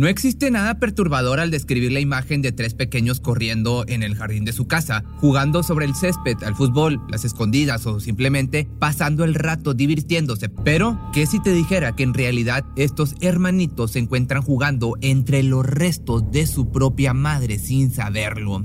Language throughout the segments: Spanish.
No existe nada perturbador al describir la imagen de tres pequeños corriendo en el jardín de su casa, jugando sobre el césped, al fútbol, las escondidas o simplemente pasando el rato divirtiéndose. Pero, ¿qué si te dijera que en realidad estos hermanitos se encuentran jugando entre los restos de su propia madre sin saberlo?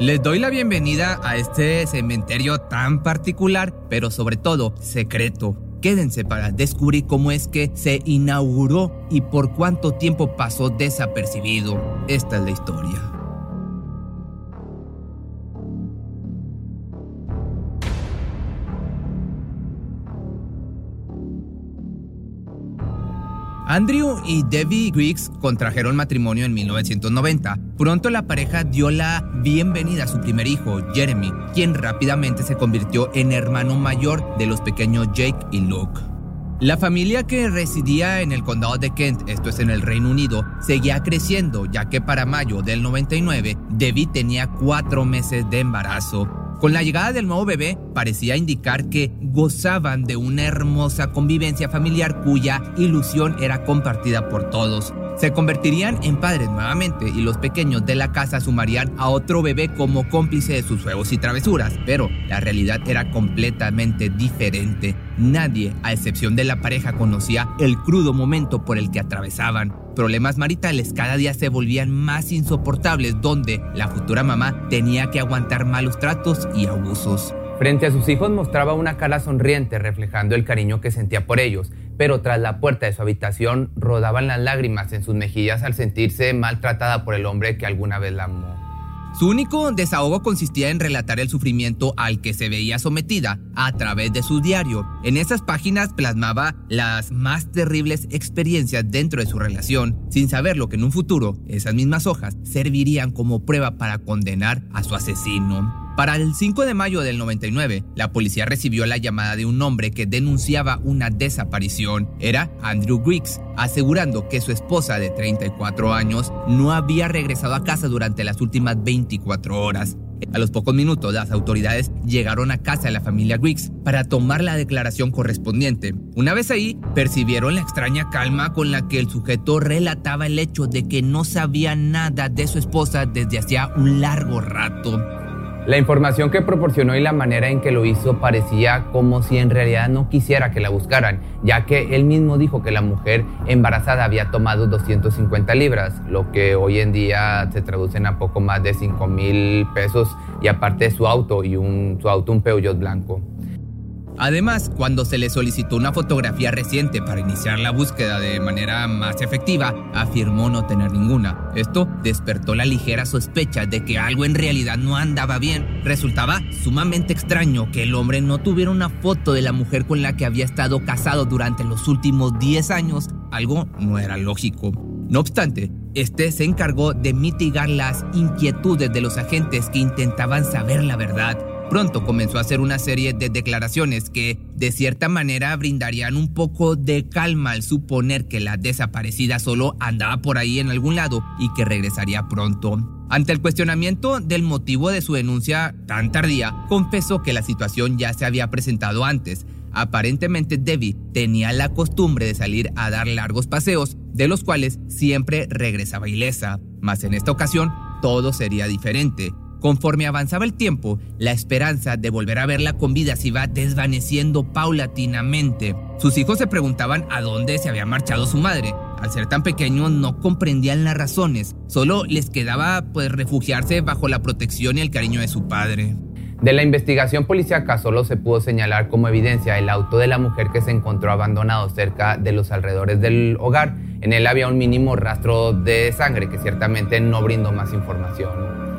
Les doy la bienvenida a este cementerio tan particular, pero sobre todo secreto Quédense para descubrir cómo es que se inauguró y por cuánto tiempo pasó desapercibido. Esta es la historia. Andrew y Debbie Griggs contrajeron matrimonio en 1990. Pronto la pareja dio la bienvenida a su primer hijo, Jeremy, quien rápidamente se convirtió en hermano mayor de los pequeños Jake y Luke. La familia que residía en el condado de Kent, esto es en el Reino Unido, seguía creciendo, ya que para mayo del 99, Debbie tenía cuatro meses de embarazo. Con la llegada del nuevo bebé, parecía indicar que gozaban de una hermosa convivencia familiar cuya ilusión era compartida por todos. Se convertirían en padres nuevamente y los pequeños de la casa sumarían a otro bebé como cómplice de sus juegos y travesuras, pero la realidad era completamente diferente. Nadie, a excepción de la pareja, conocía el crudo momento por el que atravesaban problemas maritales cada día se volvían más insoportables donde la futura mamá tenía que aguantar malos tratos y abusos. Frente a sus hijos mostraba una cara sonriente reflejando el cariño que sentía por ellos, pero tras la puerta de su habitación rodaban las lágrimas en sus mejillas al sentirse maltratada por el hombre que alguna vez la amó. Su único desahogo consistía en relatar el sufrimiento al que se veía sometida a través de su diario. En esas páginas plasmaba las más terribles experiencias dentro de su relación, sin saber lo que en un futuro esas mismas hojas servirían como prueba para condenar a su asesino. Para el 5 de mayo del 99, la policía recibió la llamada de un hombre que denunciaba una desaparición. Era Andrew Griggs, asegurando que su esposa de 34 años no había regresado a casa durante las últimas 24 horas. A los pocos minutos, las autoridades llegaron a casa de la familia Griggs para tomar la declaración correspondiente. Una vez ahí, percibieron la extraña calma con la que el sujeto relataba el hecho de que no sabía nada de su esposa desde hacía un largo rato. La información que proporcionó y la manera en que lo hizo parecía como si en realidad no quisiera que la buscaran, ya que él mismo dijo que la mujer embarazada había tomado 250 libras, lo que hoy en día se traduce a poco más de 5 mil pesos y aparte su auto y un, su auto un Peugeot blanco. Además, cuando se le solicitó una fotografía reciente para iniciar la búsqueda de manera más efectiva, afirmó no tener ninguna. Esto despertó la ligera sospecha de que algo en realidad no andaba bien. Resultaba sumamente extraño que el hombre no tuviera una foto de la mujer con la que había estado casado durante los últimos 10 años. Algo no era lógico. No obstante, este se encargó de mitigar las inquietudes de los agentes que intentaban saber la verdad pronto comenzó a hacer una serie de declaraciones que, de cierta manera, brindarían un poco de calma al suponer que la desaparecida solo andaba por ahí en algún lado y que regresaría pronto. Ante el cuestionamiento del motivo de su denuncia tan tardía, confesó que la situación ya se había presentado antes. Aparentemente Debbie tenía la costumbre de salir a dar largos paseos, de los cuales siempre regresaba ilesa. Mas en esta ocasión todo sería diferente. Conforme avanzaba el tiempo, la esperanza de volver a verla con vida se iba desvaneciendo paulatinamente. Sus hijos se preguntaban a dónde se había marchado su madre. Al ser tan pequeños no comprendían las razones, solo les quedaba pues refugiarse bajo la protección y el cariño de su padre. De la investigación policíaca solo se pudo señalar como evidencia el auto de la mujer que se encontró abandonado cerca de los alrededores del hogar. En él había un mínimo rastro de sangre que ciertamente no brindó más información.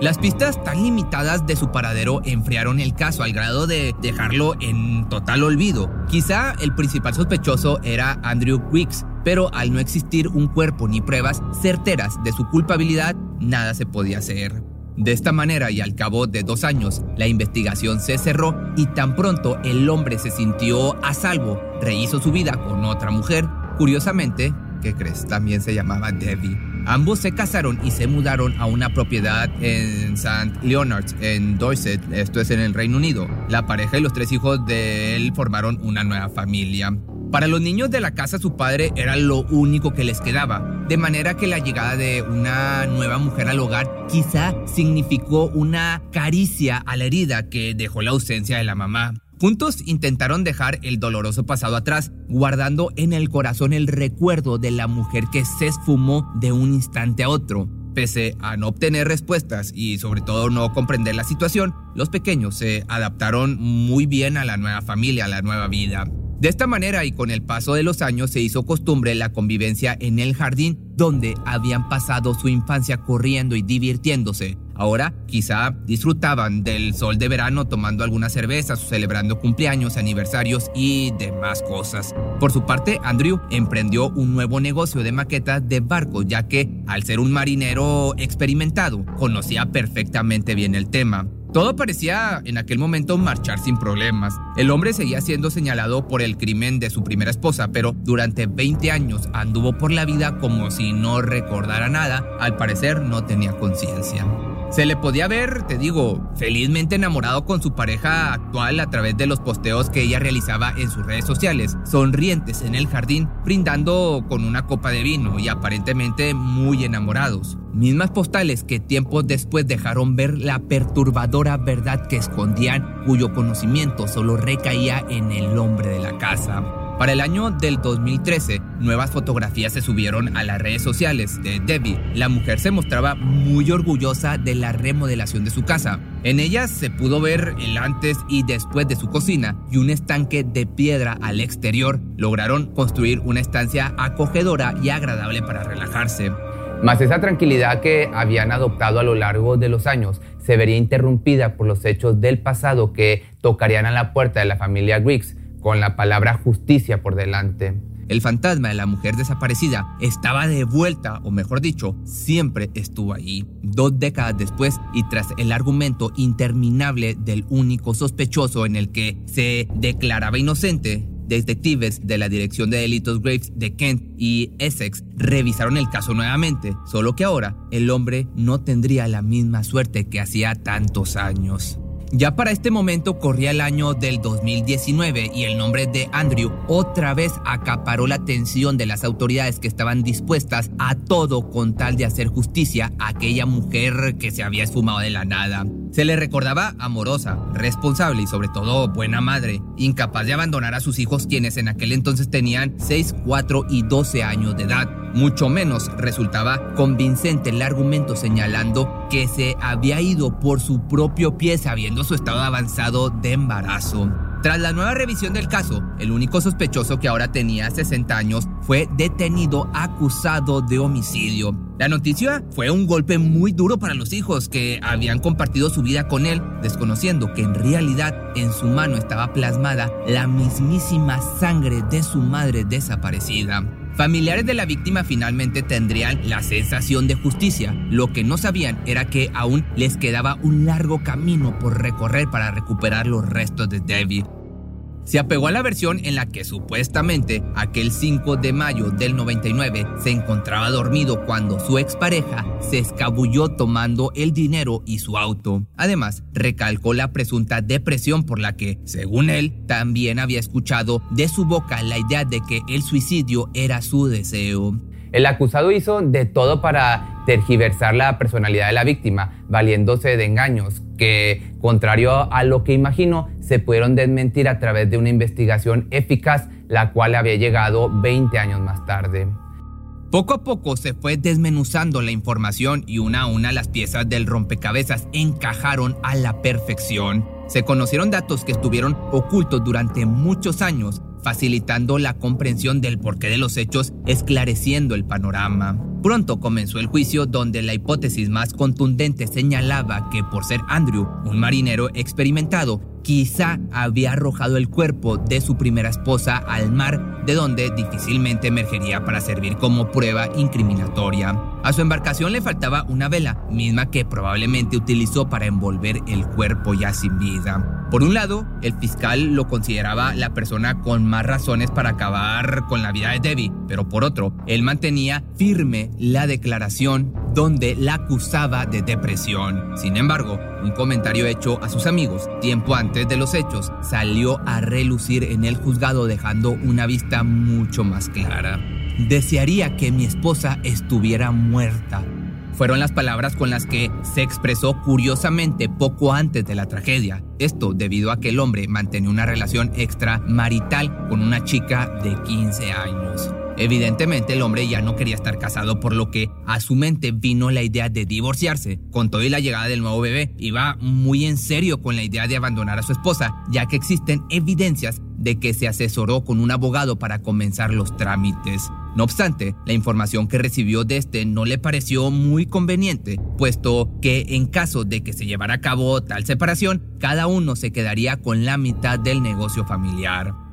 Las pistas tan limitadas de su paradero enfriaron el caso al grado de dejarlo en total olvido. Quizá el principal sospechoso era Andrew Wicks, pero al no existir un cuerpo ni pruebas certeras de su culpabilidad, nada se podía hacer. De esta manera y al cabo de dos años, la investigación se cerró y tan pronto el hombre se sintió a salvo, rehizo su vida con otra mujer. Curiosamente, ¿qué crees? También se llamaba Debbie. Ambos se casaron y se mudaron a una propiedad en St. Leonard's, en Dorset, esto es en el Reino Unido. La pareja y los tres hijos de él formaron una nueva familia. Para los niños de la casa su padre era lo único que les quedaba, de manera que la llegada de una nueva mujer al hogar quizá significó una caricia a la herida que dejó la ausencia de la mamá. Juntos intentaron dejar el doloroso pasado atrás, guardando en el corazón el recuerdo de la mujer que se esfumó de un instante a otro. Pese a no obtener respuestas y sobre todo no comprender la situación, los pequeños se adaptaron muy bien a la nueva familia, a la nueva vida. De esta manera y con el paso de los años se hizo costumbre la convivencia en el jardín donde habían pasado su infancia corriendo y divirtiéndose. Ahora quizá disfrutaban del sol de verano tomando algunas cervezas celebrando cumpleaños, aniversarios y demás cosas. Por su parte, Andrew emprendió un nuevo negocio de maquetas de barcos ya que, al ser un marinero experimentado, conocía perfectamente bien el tema. Todo parecía en aquel momento marchar sin problemas. El hombre seguía siendo señalado por el crimen de su primera esposa, pero durante 20 años anduvo por la vida como si no recordara nada. Al parecer no tenía conciencia. Se le podía ver, te digo, felizmente enamorado con su pareja actual a través de los posteos que ella realizaba en sus redes sociales, sonrientes en el jardín, brindando con una copa de vino y aparentemente muy enamorados. Mismas postales que tiempos después dejaron ver la perturbadora verdad que escondían, cuyo conocimiento solo recaía en el hombre de la casa. Para el año del 2013, nuevas fotografías se subieron a las redes sociales de Debbie. La mujer se mostraba muy orgullosa de la remodelación de su casa. En ellas se pudo ver el antes y después de su cocina y un estanque de piedra al exterior. Lograron construir una estancia acogedora y agradable para relajarse. Mas esa tranquilidad que habían adoptado a lo largo de los años se vería interrumpida por los hechos del pasado que tocarían a la puerta de la familia Griggs con la palabra justicia por delante. El fantasma de la mujer desaparecida estaba de vuelta, o mejor dicho, siempre estuvo ahí. Dos décadas después y tras el argumento interminable del único sospechoso en el que se declaraba inocente, detectives de la Dirección de Delitos Graves de Kent y Essex revisaron el caso nuevamente, solo que ahora el hombre no tendría la misma suerte que hacía tantos años. Ya para este momento corría el año del 2019 y el nombre de Andrew otra vez acaparó la atención de las autoridades que estaban dispuestas a todo con tal de hacer justicia a aquella mujer que se había esfumado de la nada. Se le recordaba amorosa, responsable y sobre todo buena madre, incapaz de abandonar a sus hijos quienes en aquel entonces tenían 6, 4 y 12 años de edad. Mucho menos resultaba convincente el argumento señalando que se había ido por su propio pie sabiendo su estado avanzado de embarazo. Tras la nueva revisión del caso, el único sospechoso que ahora tenía 60 años fue detenido acusado de homicidio. La noticia fue un golpe muy duro para los hijos que habían compartido su vida con él, desconociendo que en realidad en su mano estaba plasmada la mismísima sangre de su madre desaparecida. Familiares de la víctima finalmente tendrían la sensación de justicia. Lo que no sabían era que aún les quedaba un largo camino por recorrer para recuperar los restos de David se apegó a la versión en la que supuestamente aquel 5 de mayo del 99 se encontraba dormido cuando su expareja se escabulló tomando el dinero y su auto. Además, recalcó la presunta depresión por la que, según él, también había escuchado de su boca la idea de que el suicidio era su deseo. El acusado hizo de todo para tergiversar la personalidad de la víctima, valiéndose de engaños que, contrario a lo que imaginó, se pudieron desmentir a través de una investigación eficaz, la cual había llegado 20 años más tarde. Poco a poco se fue desmenuzando la información y una a una las piezas del rompecabezas encajaron a la perfección. Se conocieron datos que estuvieron ocultos durante muchos años facilitando la comprensión del porqué de los hechos, esclareciendo el panorama. Pronto comenzó el juicio donde la hipótesis más contundente señalaba que por ser Andrew un marinero experimentado, quizá había arrojado el cuerpo de su primera esposa al mar, de donde difícilmente emergería para servir como prueba incriminatoria. A su embarcación le faltaba una vela, misma que probablemente utilizó para envolver el cuerpo ya sin vida. Por un lado, el fiscal lo consideraba la persona con más razones para acabar con la vida de Debbie, pero por otro, él mantenía firme la declaración donde la acusaba de depresión. Sin embargo, un comentario hecho a sus amigos tiempo antes de los hechos salió a relucir en el juzgado dejando una vista mucho más clara. Desearía que mi esposa estuviera muerta. Fueron las palabras con las que se expresó curiosamente poco antes de la tragedia. Esto debido a que el hombre mantenía una relación extramarital con una chica de 15 años. Evidentemente el hombre ya no quería estar casado por lo que a su mente vino la idea de divorciarse. Con todo y la llegada del nuevo bebé, iba muy en serio con la idea de abandonar a su esposa, ya que existen evidencias de que se asesoró con un abogado para comenzar los trámites. No obstante, la información que recibió de este no le pareció muy conveniente, puesto que en caso de que se llevara a cabo tal separación, cada uno se quedaría con la mitad del negocio familiar.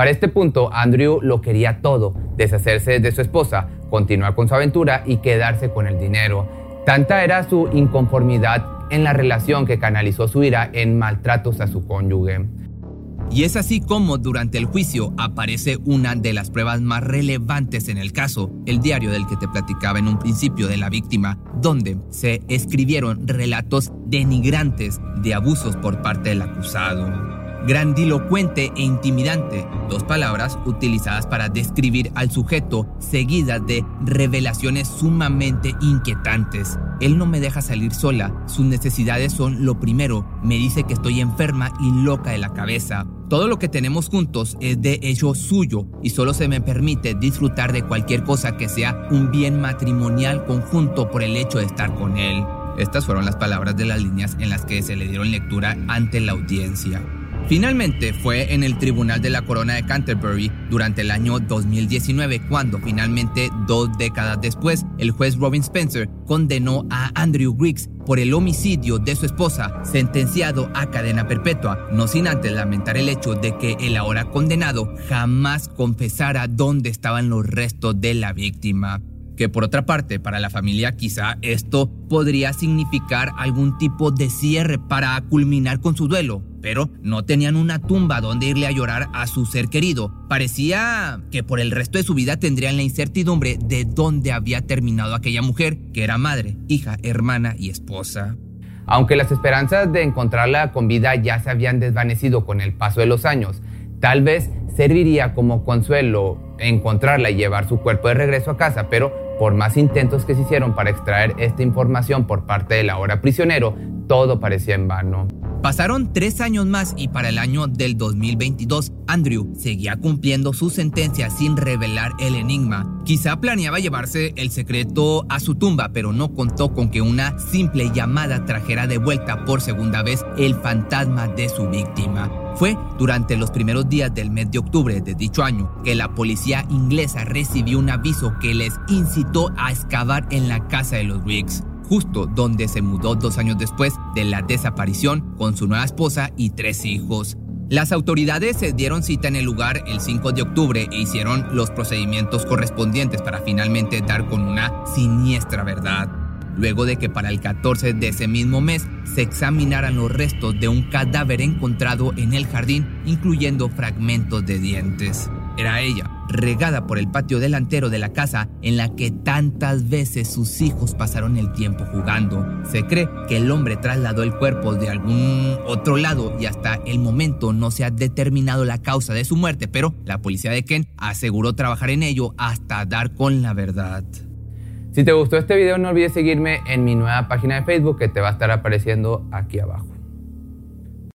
Para este punto, Andrew lo quería todo, deshacerse de su esposa, continuar con su aventura y quedarse con el dinero. Tanta era su inconformidad en la relación que canalizó su ira en maltratos a su cónyuge. Y es así como durante el juicio aparece una de las pruebas más relevantes en el caso, el diario del que te platicaba en un principio de la víctima, donde se escribieron relatos denigrantes de abusos por parte del acusado grandilocuente e intimidante, dos palabras utilizadas para describir al sujeto seguidas de revelaciones sumamente inquietantes. Él no me deja salir sola, sus necesidades son lo primero, me dice que estoy enferma y loca de la cabeza. Todo lo que tenemos juntos es de hecho suyo y solo se me permite disfrutar de cualquier cosa que sea un bien matrimonial conjunto por el hecho de estar con él. Estas fueron las palabras de las líneas en las que se le dieron lectura ante la audiencia. Finalmente fue en el Tribunal de la Corona de Canterbury durante el año 2019 cuando finalmente dos décadas después el juez Robin Spencer condenó a Andrew Griggs por el homicidio de su esposa, sentenciado a cadena perpetua, no sin antes lamentar el hecho de que el ahora condenado jamás confesara dónde estaban los restos de la víctima. Que por otra parte para la familia quizá esto podría significar algún tipo de cierre para culminar con su duelo, pero no tenían una tumba donde irle a llorar a su ser querido. Parecía que por el resto de su vida tendrían la incertidumbre de dónde había terminado aquella mujer, que era madre, hija, hermana y esposa. Aunque las esperanzas de encontrarla con vida ya se habían desvanecido con el paso de los años, tal vez serviría como consuelo encontrarla y llevar su cuerpo de regreso a casa, pero por más intentos que se hicieron para extraer esta información por parte del ahora prisionero, todo parecía en vano. Pasaron tres años más y para el año del 2022, Andrew seguía cumpliendo su sentencia sin revelar el enigma. Quizá planeaba llevarse el secreto a su tumba, pero no contó con que una simple llamada trajera de vuelta por segunda vez el fantasma de su víctima. Fue durante los primeros días del mes de octubre de dicho año que la policía inglesa recibió un aviso que les incitó a excavar en la casa de los Wicks, justo donde se mudó dos años después de la desaparición con su nueva esposa y tres hijos. Las autoridades se dieron cita en el lugar el 5 de octubre e hicieron los procedimientos correspondientes para finalmente dar con una siniestra verdad luego de que para el 14 de ese mismo mes se examinaran los restos de un cadáver encontrado en el jardín, incluyendo fragmentos de dientes. Era ella, regada por el patio delantero de la casa en la que tantas veces sus hijos pasaron el tiempo jugando. Se cree que el hombre trasladó el cuerpo de algún otro lado y hasta el momento no se ha determinado la causa de su muerte, pero la policía de Kent aseguró trabajar en ello hasta dar con la verdad. Si te gustó este video no olvides seguirme en mi nueva página de Facebook que te va a estar apareciendo aquí abajo.